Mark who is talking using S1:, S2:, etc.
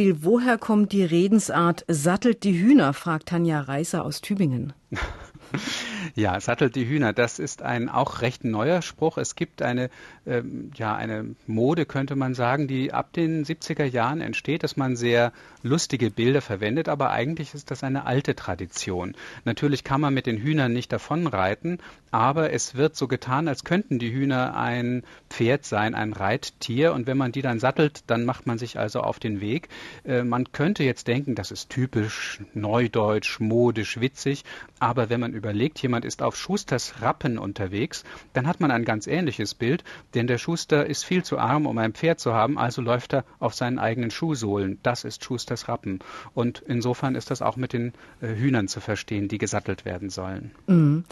S1: Beispiel, woher kommt die Redensart sattelt die Hühner, fragt Tanja Reißer aus Tübingen.
S2: Ja, sattelt die Hühner. Das ist ein auch recht neuer Spruch. Es gibt eine, ähm, ja, eine Mode, könnte man sagen, die ab den 70er Jahren entsteht, dass man sehr lustige Bilder verwendet, aber eigentlich ist das eine alte Tradition. Natürlich kann man mit den Hühnern nicht davonreiten, aber es wird so getan, als könnten die Hühner ein Pferd sein, ein Reittier. Und wenn man die dann sattelt, dann macht man sich also auf den Weg. Äh, man könnte jetzt denken, das ist typisch neudeutsch, modisch, witzig. Aber wenn man überlegt, jemand ist auf Schusters Rappen unterwegs, dann hat man ein ganz ähnliches Bild, denn der Schuster ist viel zu arm, um ein Pferd zu haben, also läuft er auf seinen eigenen Schuhsohlen. Das ist Schusters Rappen. Und insofern ist das auch mit den äh, Hühnern zu verstehen, die gesattelt werden sollen.
S1: Mhm.